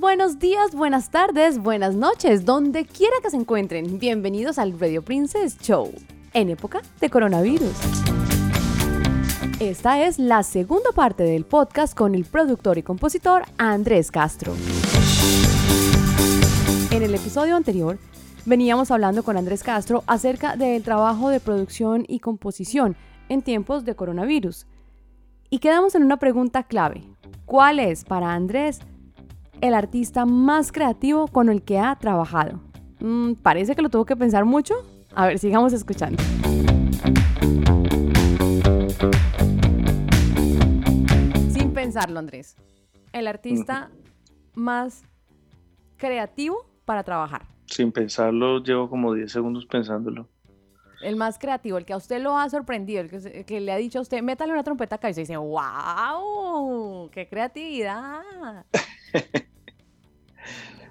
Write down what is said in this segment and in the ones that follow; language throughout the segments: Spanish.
Buenos días, buenas tardes, buenas noches, donde quiera que se encuentren. Bienvenidos al Radio Princess Show, en época de coronavirus. Esta es la segunda parte del podcast con el productor y compositor Andrés Castro. En el episodio anterior veníamos hablando con Andrés Castro acerca del trabajo de producción y composición en tiempos de coronavirus. Y quedamos en una pregunta clave. ¿Cuál es para Andrés el artista más creativo con el que ha trabajado? Mm, parece que lo tuvo que pensar mucho. A ver, sigamos escuchando. Sin pensarlo, Andrés. El artista más creativo para trabajar. Sin pensarlo, llevo como 10 segundos pensándolo. El más creativo, el que a usted lo ha sorprendido, el que, le ha dicho a usted, métale una trompeta acá y se dice, ¡wow! ¡Qué creatividad!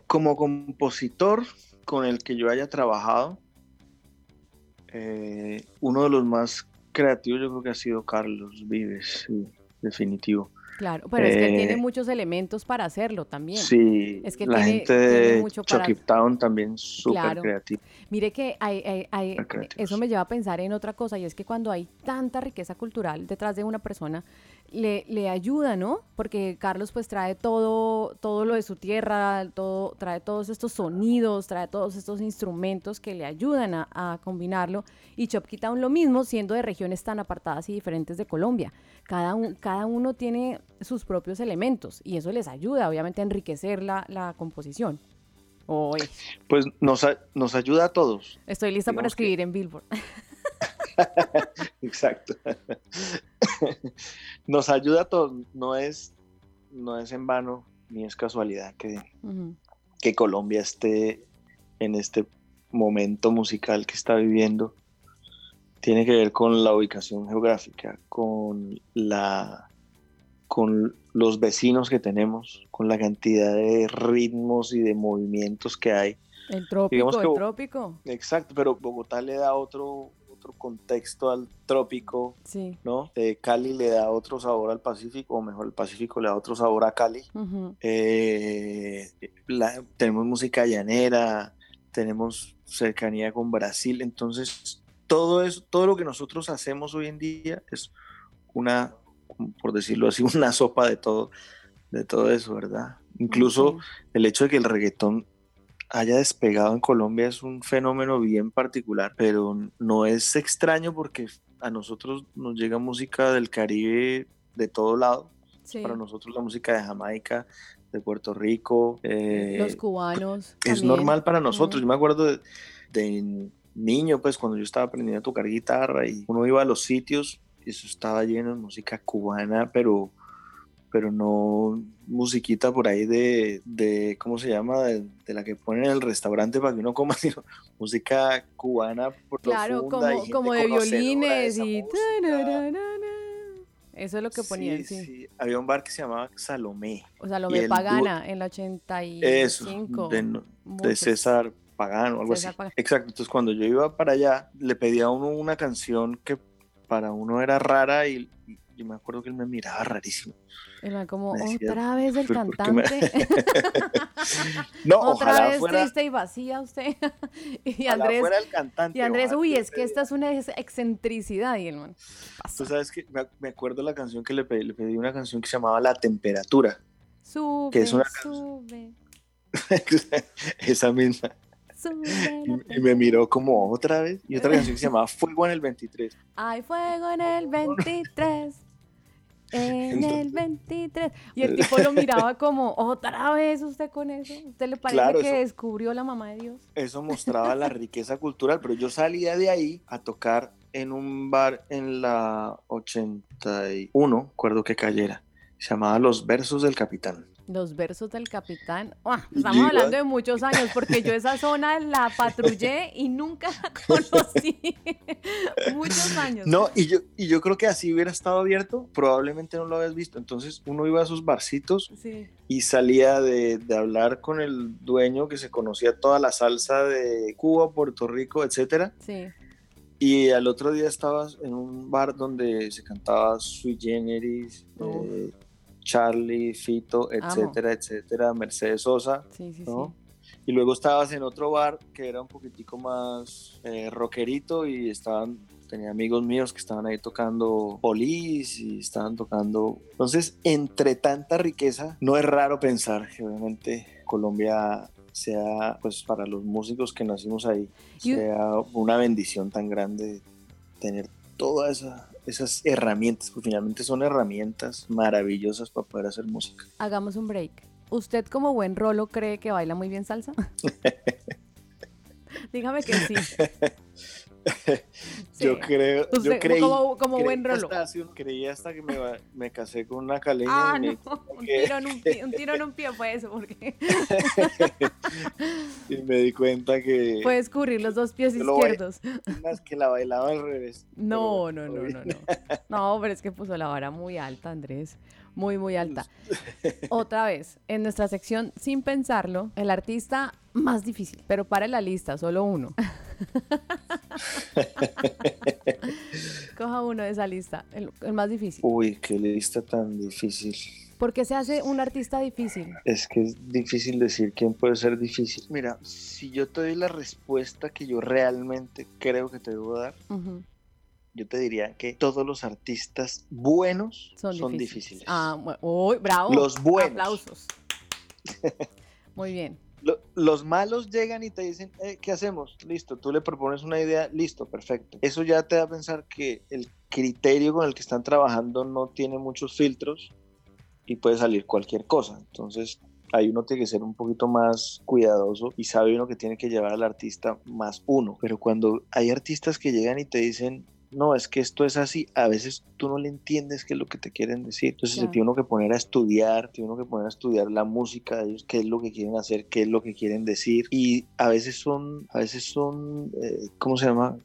Como compositor con el que yo haya trabajado, eh, uno de los más creativos yo creo que ha sido Carlos Vives, sí, definitivo. Claro, pero es que él tiene Eh, muchos elementos para hacerlo también. Sí, Es que la tiene- gente de para- Town también súper Claro. creativa. Mire que hay, eso me lleva a pensar en otra cosa y es que cuando hay tanta riqueza cultural detrás de una persona, le, le ayuda, ¿no? Porque Carlos pues trae todo, todo lo de su tierra, todo, trae todos estos sonidos, trae todos estos instrumentos que le ayudan a, a combinarlo y Chopkey Town lo mismo, siendo de regiones tan apartadas y diferentes de Colombia. Cada, un- cada uno tiene sus propios elementos y eso les ayuda obviamente a enriquecer la, la composición. Pues nos, nos ayuda a todos. estoy lista para que- escribir en Billboard. Exacto. Nos ayuda a todos. No es, no es en vano ni es casualidad que, que Colombia esté en este momento musical que está viviendo. Tiene que ver con la ubicación geográfica, con la con los vecinos que tenemos, con la cantidad de ritmos y de movimientos que hay. El trópico, Digamos que- el trópico. Exacto, pero Bogotá le da otro, otro contexto al trópico, Sí. ¿no? Eh, Cali le da otro sabor al Pacífico, o mejor el Pacífico le da otro sabor a Cali. Eh, la- tenemos música llanera, tenemos cercanía con Brasil, entonces todo eso, todo lo que nosotros hacemos hoy en día es una, por decirlo así, una sopa de todo, de todo eso, ¿verdad? Incluso el hecho de que el reggaetón haya despegado en Colombia es un fenómeno bien particular, pero no es extraño porque a nosotros nos llega música del Caribe de todo lado. Sí. Para nosotros la música de Jamaica, de Puerto Rico, eh, Los cubanos. es también. normal para nosotros. Yo me acuerdo de, de niño, pues cuando yo estaba aprendiendo a tocar guitarra y uno iba a los sitios y eso estaba lleno de música cubana, pero, pero no musiquita por ahí de, de ¿cómo se llama? De, de la que ponen en el restaurante para que uno coma, sino música cubana Claro, profunda y como, como de violines y... Eso es lo que ponían, Sí, sí. sí. Había un bar que se llamaba Salomé. O el dúo- Pagana en la 85. Eso, de, de. César Pagano, algo César así. Pagano. Exacto, entonces cuando yo iba para allá, le pedía a uno una canción que para uno era rara y, y yo me acuerdo que él me miraba rarísimo. Man como, decía, otra vez el "¿Pero por qué me-" cantante. No, otra ojalá vez fuera, triste y vacía usted. y Andrés, fuera el cantante. y Andrés, uy, es que esta es una ex- excentricidad. Y. Tú sabes que me, acuerdo la canción que le pedí, le pedí una canción que se llamaba La Temperatura. Sube, que es una sube, Esa misma. sube. Y, y me miró como otra vez. Y otra canción que se llamaba Fuego en el 23. Hay fuego en el 23. En el 23. Y el tipo lo miraba como, otra vez usted con eso. ¿Usted le parece Claro, que eso- descubrió la mamá de Dios? Eso mostraba la riqueza cultural, pero yo salía de ahí a tocar en un bar en la 81, acuerdo que cayera. Se llamaba Los Versos del Capitán. Los versos del capitán. ¡Uah! Y estamos hablando de muchos años, porque yo esa zona la patrullé y nunca la conocí. muchos años. No, y yo, y yo creo que así hubiera estado abierto, probablemente no lo habías visto. Entonces uno iba a esos barcitos Sí. y salía de, de hablar con el dueño que se conocía toda la salsa de Cuba, Puerto Rico, etcétera. Sí. Y al otro día estabas en un bar donde se cantaba Sui Generis, eh, Charlie, Fito, etcétera, etcétera, Mercedes Sosa, Sí, sí, ¿no? sí. Y luego estabas en otro bar que era un poquitico más eh, rockerito y estaban, tenía amigos míos que estaban ahí tocando polis y estaban tocando. Entonces, entre tanta riqueza, no es raro pensar que obviamente Colombia sea, pues para los músicos que nacimos ahí, sea una bendición tan grande tener todas esa- esas herramientas, porque finalmente son herramientas maravillosas para poder hacer música. Hagamos un break. ¿Usted como buen rolo cree que baila muy bien salsa? Dígame que sí. Yo Sí. creo, yo Usted, creí, como, como creí buen rolo. hasta creí hasta que me, me casé con una caleña Ah, y, me, no, un tiro, en un, pie, un tiro en un pie fue eso, porque y me di cuenta que puede escurrir los dos pies Yo izquierdos. unas que la bailaba al revés. No, no, no, no, no. No, pero es que puso la vara muy alta, Andrés. Muy, muy alta. Otra vez, en nuestra sección, sin pensarlo, el artista más difícil, pero para la lista, solo uno. Coja uno de esa lista, el, el más difícil. Uy, qué lista tan difícil. ¿Por qué se hace un artista difícil? Es que es difícil decir quién puede ser difícil. Mira, si yo te doy la respuesta que yo realmente creo que te debo dar, yo te diría que todos los artistas buenos Son, son, difíciles. difíciles. Ah, bu- uy, bravo. Los buenos. Aplausos. Muy bien. Lo- los malos llegan y te dicen, "Eh, ¿qué hacemos? Listo, tú le propones una idea, listo, perfecto. Eso ya te da a pensar que el criterio con el que están trabajando no tiene muchos filtros y puede salir cualquier cosa. Entonces, ahí uno tiene que ser un poquito más cuidadoso y sabe uno que tiene que llevar al artista más uno. Pero cuando hay artistas que llegan y te dicen, no, es que esto es así, a veces tú no le entiendes qué es lo que te quieren decir. Entonces se Claro. tiene uno que poner a estudiar, tiene uno que poner a estudiar la música de ellos, qué es lo que quieren hacer, qué es lo que quieren decir. Y a veces son, a veces son, eh, ¿cómo se llama?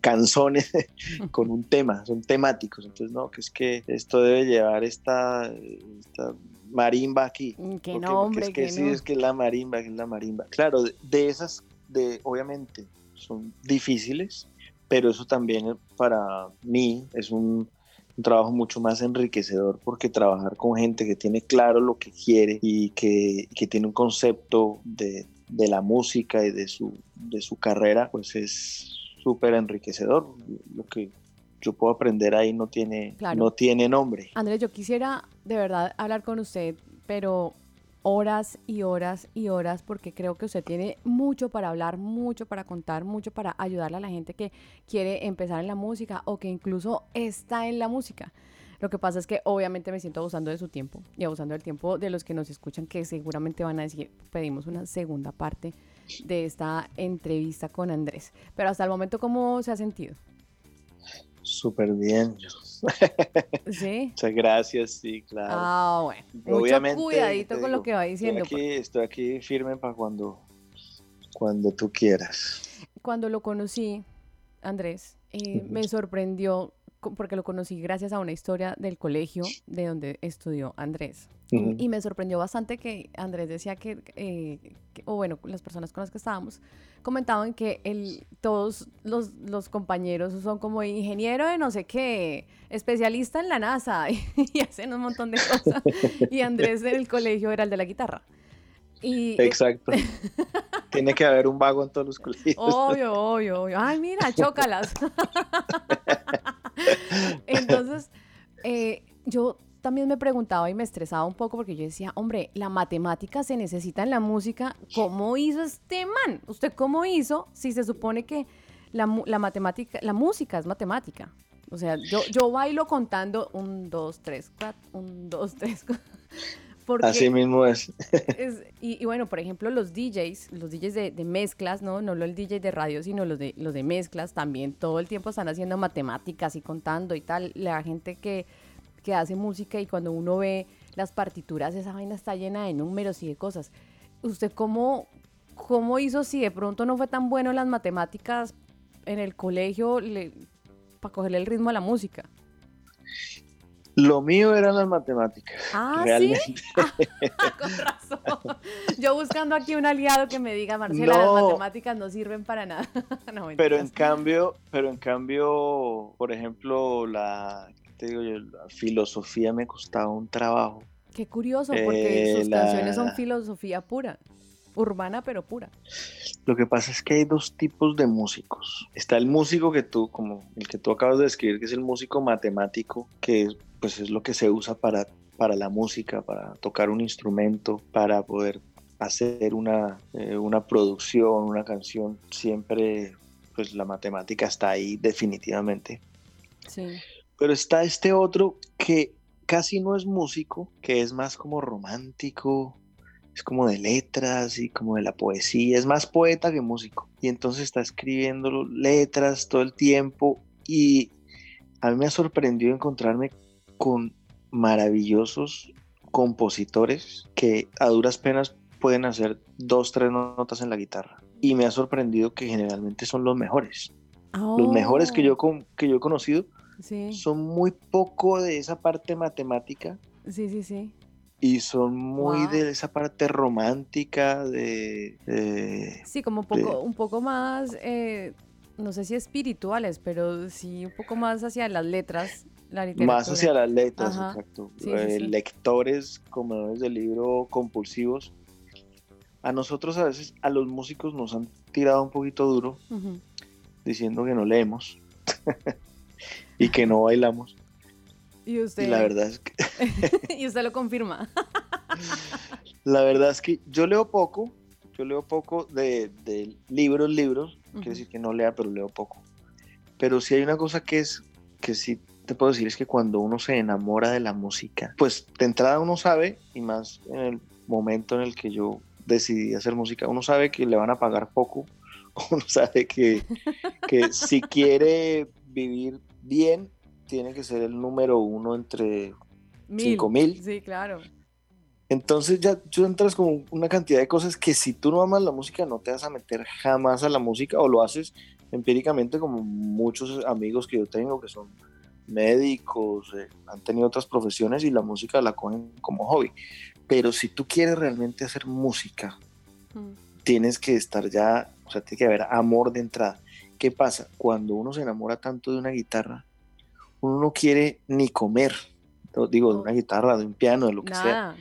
Canzones con un tema, son temáticos. Entonces, no, que es que esto debe llevar esta, esta marimba aquí. Mm, Que Porque- no, porque hombre, es que, que sí, es que es la marimba, que es la marimba. Claro, de, de esas, de, obviamente, son difíciles, pero eso también para mí es un, un trabajo mucho más enriquecedor porque trabajar con gente que tiene claro lo que quiere y que, que tiene un concepto de, de la música y de su, de su carrera, pues es súper enriquecedor. Lo que yo puedo aprender ahí no tiene, Claro. no tiene nombre. Andrés, yo quisiera de verdad hablar con usted, pero horas y horas y horas, porque creo que usted tiene mucho para hablar, mucho para contar, mucho para ayudarle a la gente que quiere empezar en la música o que incluso está en la música. Lo que pasa es que obviamente me siento abusando de su tiempo y abusando del tiempo de los que nos escuchan, que seguramente van a decir, pedimos una segunda parte de esta entrevista con Andrés. Pero hasta el momento, ¿cómo se ha sentido? Súper bien. ¿Sí? Muchas gracias, sí, claro. Ah, bueno. Mucho Obviamente, cuidadito te con digo, lo que va diciendo. Estoy aquí, estoy aquí firme para cuando, cuando tú quieras. Cuando lo conocí, Andrés, eh, me sorprendió porque lo conocí gracias a una historia del colegio de donde estudió Andrés. Y-. Y me sorprendió bastante que Andrés decía que, eh, que- o bueno, las personas con las que estábamos comentaban que el, todos los, los compañeros son como ingeniero de no sé qué, especialista en la NASA y hacen un montón de cosas. Y Andrés en el colegio era el de la guitarra. Y, Exacto. Tiene que haber un vago en todos los colegios. Obvio, obvio, obvio. Ay, mira, chócalas. Entonces, eh, yo también me preguntaba y me estresaba un poco porque yo decía, hombre, la matemática se necesita en la música. ¿Cómo hizo este man? ¿Usted cómo hizo si se supone que la, matemática, la música es matemática? O sea, yo, yo bailo contando un, dos, tres, cuatro, un, dos, tres. cu- Porque Así mismo es. es- y, y bueno, por ejemplo, los DJs, los DJs de, de mezclas, ¿no? No el DJ de radio, sino los de, los de mezclas también todo el tiempo están haciendo matemáticas y contando y tal. La gente que, que hace música y cuando uno ve las partituras, esa vaina está llena de números y de cosas. ¿Usted cómo, cómo hizo si de pronto no fue tan bueno en las matemáticas en el colegio para cogerle el ritmo a la música? Lo mío eran las matemáticas. Ah, realmente. ¿sí? Ah, con razón. Yo buscando aquí un aliado que me diga, Marcela, las matemáticas no sirven para nada. No, Pero en cambio, pero en cambio, por ejemplo, la, ¿qué te digo yo? la filosofía me costaba un trabajo. Qué curioso, porque Eh, sus canciones son filosofía pura, urbana pero pura. Lo que pasa es que hay dos tipos de músicos. Está el músico que tú, como el que tú acabas de describir, que es el músico matemático, que pues es lo que se usa para, para la música, para tocar un instrumento, para poder hacer una, eh, una producción, una canción. Siempre, pues la matemática está ahí definitivamente. Sí. Pero está este otro que casi no es músico, que es más como romántico, es como de letras y como de la poesía, es más poeta que músico. Y entonces está escribiendo letras todo el tiempo y a mí me ha sorprendido encontrarme con maravillosos compositores que a duras penas pueden hacer dos, tres notas en la guitarra. Y me ha sorprendido que generalmente son los mejores. Los mejores que yo, Oh, con- que yo he conocido Sí, son muy poco de esa parte matemática sí, sí, sí. y son muy Wow. de esa parte romántica de, de- Sí, como un poco, un poco más, eh, no sé si espirituales, pero sí un poco más hacia las letras, la más hacia las letras, Ajá. exacto. Sí, Eh, sí. Lectores, comedores de libro compulsivos. A nosotros a veces, a los músicos nos han tirado un poquito duro diciendo que no leemos y que no bailamos. Y usted, Y la verdad es que y usted lo confirma. La verdad es que yo leo poco, yo leo poco de, de libros, libros, Quiere decir que no lea, pero leo poco. Pero sí hay una cosa que es, que sí te puedo decir, es que cuando uno se enamora de la música, pues de entrada uno sabe, y más en el momento en el que yo decidí hacer música, uno sabe que le van a pagar poco, uno sabe que, que si quiere vivir bien, tiene que ser el número uno entre Cinco mil. Sí, claro. Entonces ya tú entras con una cantidad de cosas que si tú no amas la música no te vas a meter jamás a la música o lo haces empíricamente como muchos amigos que yo tengo que son médicos, eh, han tenido otras profesiones y la música la cogen como hobby. Pero si tú quieres realmente hacer música, Mm. tienes que estar ya, o sea, tiene que haber amor de entrada. ¿Qué pasa? Cuando uno se enamora tanto de una guitarra, uno no quiere ni comer, digo, de una guitarra, de un piano, de lo que sea.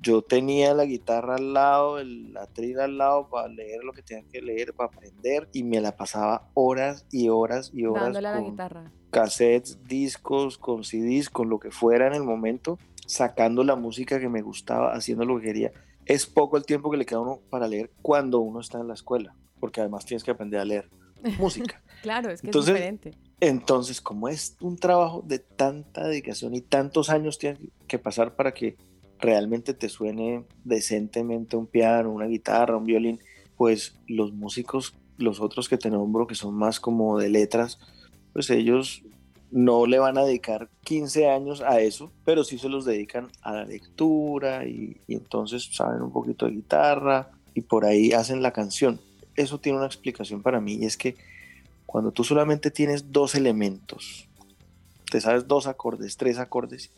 Yo tenía la guitarra al lado, el atril al lado para leer lo que tenía que leer, para aprender y me la pasaba horas y horas y horas Dándole a la con guitarra. cassettes, discos, con CDs, con lo que fuera en el momento, sacando la música que me gustaba, haciendo lo que quería. Es poco el tiempo que le queda a uno para leer cuando uno está en la escuela, porque además tienes que aprender a leer música. Claro, es que Entonces, es diferente. Entonces, como es un trabajo de tanta dedicación y tantos años tienen que pasar para que realmente te suene decentemente un piano, una guitarra, un violín, pues los músicos, los otros que te nombro, que son más como de letras, pues ellos no le van a dedicar 15 años a eso, pero sí se los dedican a la lectura y, entonces saben un poquito de guitarra y por ahí hacen la canción. Eso tiene una explicación para mí y es que cuando tú solamente tienes dos elementos, te sabes dos acordes, tres acordes,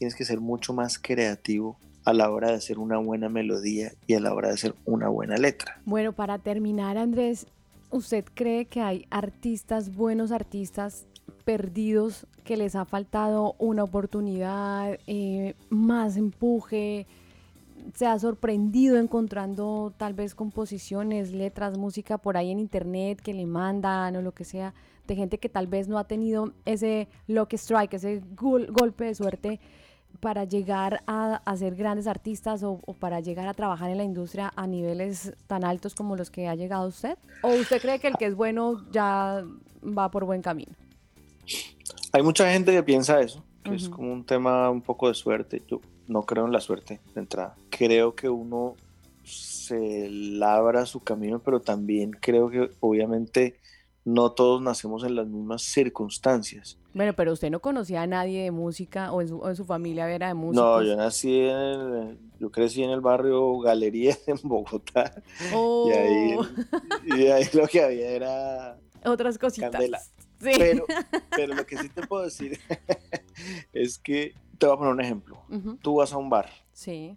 tienes que ser mucho más creativo a la hora de hacer una buena melodía y a la hora de hacer una buena letra. Bueno, para terminar, Andrés, ¿usted cree que hay artistas, buenos artistas perdidos, que les ha faltado una oportunidad, eh, más empuje? ¿Se ha sorprendido encontrando tal vez composiciones, letras, música por ahí en internet que le mandan o lo que sea, de gente que tal vez no ha tenido ese lucky strike, ese gol- golpe de suerte para llegar a, a ser grandes artistas o, o para llegar a trabajar en la industria a niveles tan altos como los que ha llegado usted? ¿O usted cree que el que es bueno ya va por buen camino? Hay mucha gente que piensa eso, que es como un tema un poco de suerte. Yo no creo en la suerte de entrada. Creo que uno se labra su camino, pero también creo que obviamente no todos nacemos en las mismas circunstancias. Bueno, pero usted no conocía a nadie de música o en su, o en su familia era de músicos. No, yo nací en el, yo crecí en el barrio Galería en Bogotá Oh, y ahí, y ahí lo que había era otras cositas. Candela. Sí. pero, pero lo que sí te puedo decir es que te voy a poner un ejemplo. Tú vas a un bar, Sí,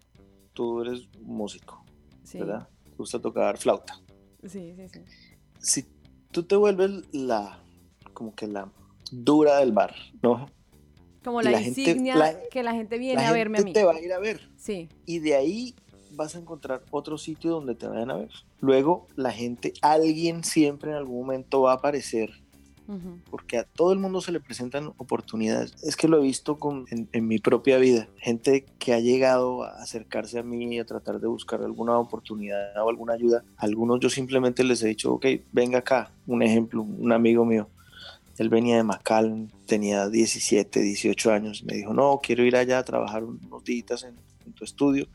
tú eres músico, sí, ¿verdad? Te gusta tocar flauta. sí, sí, sí. Si tú te vuelves la, como que la dura del bar, ¿no? Como la, gente- insignia la- que la gente viene La a verme a mí. te va a ir a ver. Sí. y de ahí vas a encontrar otro sitio donde te vayan a ver. Luego la gente, alguien siempre en algún momento va a aparecer, Ujú. porque a todo el mundo se le presentan oportunidades. Es que lo he visto con, en, en mi propia vida, gente que ha llegado a acercarse a mí a tratar de buscar alguna oportunidad o alguna ayuda. Algunos yo simplemente les he dicho, ok, venga acá, un ejemplo, un amigo mío. Él venía de McAllen, tenía 17, 18 años. Me dijo, no, quiero ir allá a trabajar unos días en, en tu estudio.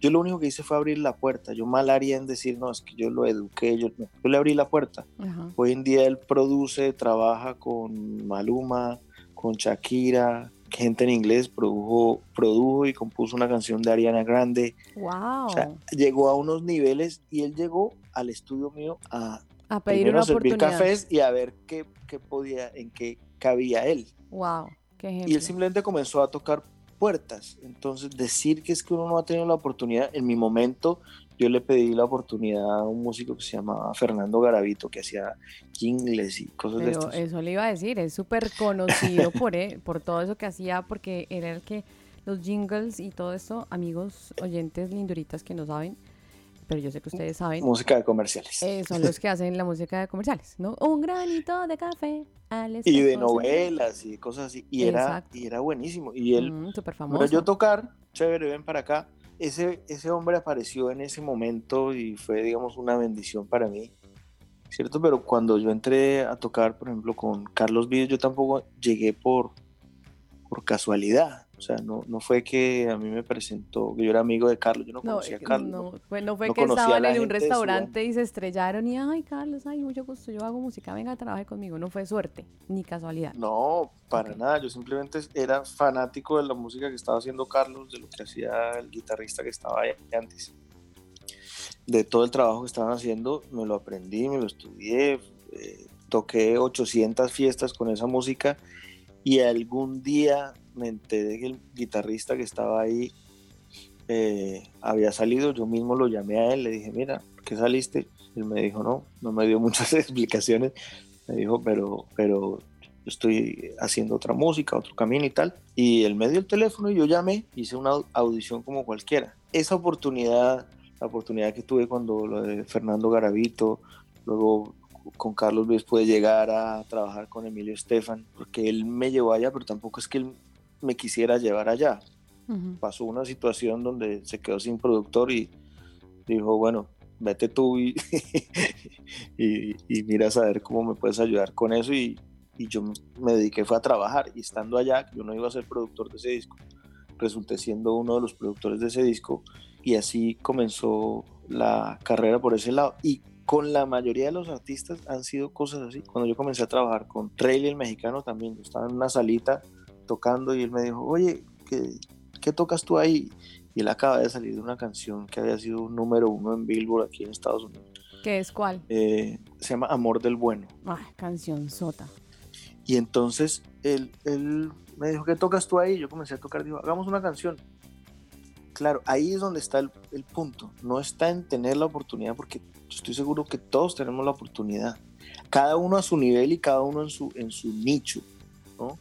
Yo lo único que hice fue abrir la puerta. Yo mal haría en decir, no, es que yo lo eduqué. Yo, no. yo le abrí la puerta. Ajá. Hoy en día él produce, trabaja con Maluma, con Shakira, gente en inglés, produjo, produjo y compuso una canción de Ariana Grande. Wow. O sea, llegó a unos niveles y él llegó al estudio mío a a pedir una servir oportunidad. cafés y a ver qué, qué podía, en qué cabía él. Wow. Qué. Y él simplemente comenzó a tocar puertas. Entonces, decir que es que uno no ha tenido la oportunidad, en mi momento, yo le pedí la oportunidad a un músico que se llamaba Fernando Garavito, que hacía jingles y cosas de estas. eso le iba a decir, es súper conocido por, él, por todo eso que hacía, porque era el que los jingles y todo esto, amigos oyentes linduritas que no saben, pero yo sé que ustedes saben, Música de comerciales. eh, son los que hacen la música de comerciales, ¿no? Un granito de café. y de novelas y cosas así. Y era, y era buenísimo. Y él, Mm, Pero famoso. yo tocar, chévere, ven para acá. Ese, ese hombre apareció en ese momento y fue, digamos, una bendición para mí, ¿cierto? Pero cuando yo entré a tocar, por ejemplo, con Carlos Vives, yo tampoco llegué por, por casualidad. O sea, no, no fue que a mí me presentó, que yo era amigo de Carlos, yo no No, conocía a Carlos. no, pues no fue no que estaban en un restaurante y se estrellaron y, ay, Carlos, ay, mucho gusto, yo hago música, venga, trabaje conmigo. No fue suerte, ni casualidad. No, para nada. Yo simplemente era fanático de la música que estaba haciendo Carlos, de lo que hacía el guitarrista que estaba ahí antes. De todo el trabajo que estaban haciendo, me lo aprendí, me lo estudié. eh, toqué 800 fiestas con esa música y algún día me enteré que el guitarrista que estaba ahí eh, había salido. Yo mismo lo llamé a él, le dije, mira, ¿por qué saliste? Él me dijo, no, no me dio muchas explicaciones. Me dijo, pero, pero estoy haciendo otra música, otro camino y tal. Y él me dio el teléfono y yo llamé, hice una au- audición como cualquiera. Esa oportunidad, la oportunidad que tuve cuando lo de Fernando Garavito, luego con Carlos Vives pude llegar a trabajar con Emilio Estefan, porque él me llevó allá, pero tampoco es que él me quisiera llevar allá. Pasó una situación donde se quedó sin productor y dijo, bueno, vete tú y, y, y mira a saber cómo me puedes ayudar con eso y, y yo me dediqué fue a trabajar. Y estando allá, yo no iba a ser productor de ese disco, resulté siendo uno de los productores de ese disco. Y así comenzó la carrera por ese lado. Y con la mayoría de los artistas han sido cosas así. Cuando yo comencé a trabajar con Rayleigh el mexicano también, yo estaba en una salita tocando y él me dijo, oye, ¿qué, qué tocas tú ahí? Y él acaba de salir de una canción que había sido un número uno en Billboard aquí en Estados Unidos. ¿Qué es cuál? Eh, se llama Amor del Bueno. Ay, canción sota. Y entonces él, él me dijo, ¿qué tocas tú ahí? Yo comencé a tocar, dijo, hagamos una canción. Claro, ahí es donde está el, el punto. No está en tener la oportunidad, porque yo estoy seguro que todos tenemos la oportunidad. Cada uno a su nivel y cada uno en su, en su nicho, ¿no?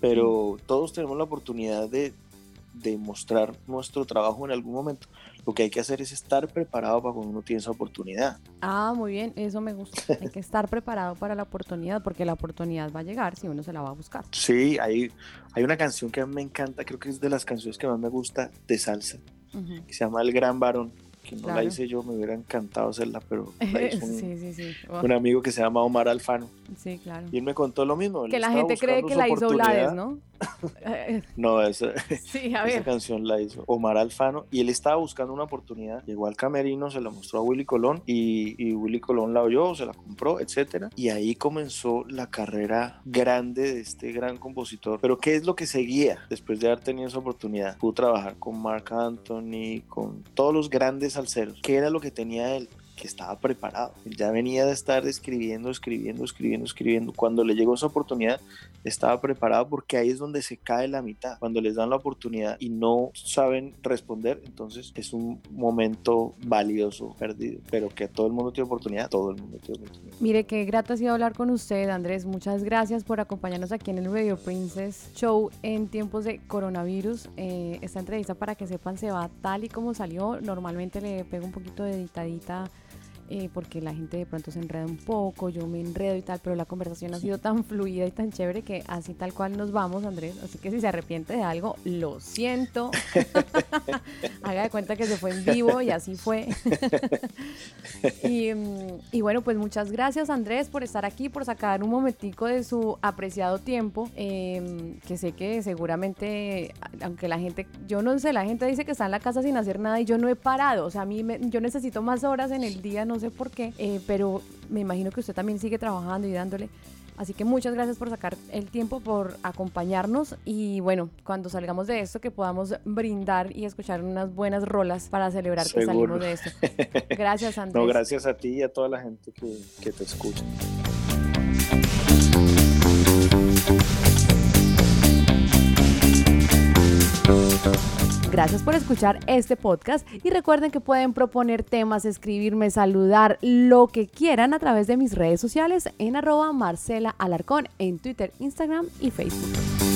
Pero todos tenemos la oportunidad de, de mostrar nuestro trabajo en algún momento. Lo que hay que hacer es estar preparado para cuando uno tiene esa oportunidad. Ah, muy bien, eso me gusta. Hay que estar preparado para la oportunidad, porque la oportunidad va a llegar si uno se la va a buscar. Sí, hay, hay una canción que a mí me encanta, creo que es de las canciones que más me gusta de salsa, Ujú. que se llama El Gran Varón, que no la hice yo, me hubiera encantado hacerla, pero la hizo un, sí, sí, sí. Un amigo que se llama Omar Alfano, sí, claro. y él me contó lo mismo. Que la gente cree que la hizo Blades. ¿no? No, esa, sí, a esa ver. canción la hizo Omar Alfano, y él estaba buscando una oportunidad, llegó al camerino, se la mostró a Willy Colón, y, y Willy Colón la oyó, se la compró, etcétera, y ahí comenzó la carrera grande de este gran compositor. Pero ¿qué es lo que seguía después de haber tenido esa oportunidad? Pudo trabajar con Mark Anthony, con todos los grandes salseros. ¿Qué era lo que tenía él? Que estaba preparado. ya venía de estar escribiendo, escribiendo, escribiendo, escribiendo. Cuando le llegó esa oportunidad, estaba preparado porque ahí es donde se cae la mitad. Cuando les dan la oportunidad y no saben responder, entonces es un momento valioso, perdido. Pero que todo el mundo tiene oportunidad, todo el mundo tiene oportunidad. Mire, qué grato ha sido hablar con usted, Andrés. Muchas gracias por acompañarnos aquí en el Radio Princess Show en tiempos de coronavirus. Eh, esta entrevista, para que sepan, se va tal y como salió. Normalmente le pego un poquito de editadita eh, porque la gente de pronto se enreda un poco, yo me enredo y tal, pero la conversación ha sido tan fluida y tan chévere que así tal cual nos vamos, Andrés. Así que si se arrepiente de algo, lo siento. Haga de cuenta que se fue en vivo y así fue. Y, bueno, pues muchas gracias, Andrés, por estar aquí, por sacar un momentico de su apreciado tiempo, em, que sé que seguramente, aunque la gente, yo no sé, la gente dice que está en la casa sin hacer nada y yo no he parado, o sea, a mí yo necesito más horas en el día, no sé por qué, eh, pero me imagino que usted también sigue trabajando y dándole. Así que muchas gracias por sacar el tiempo, por acompañarnos y bueno, cuando salgamos de esto que podamos brindar y escuchar unas buenas rolas para celebrar que salimos de esto. Gracias Andrés. No, gracias a ti y a toda la gente que, que te escucha. Gracias por escuchar este podcast y recuerden que pueden proponer temas, escribirme, saludar, lo que quieran a través de mis redes sociales en arroba Marcela Alarcón en Twitter, Instagram y Facebook.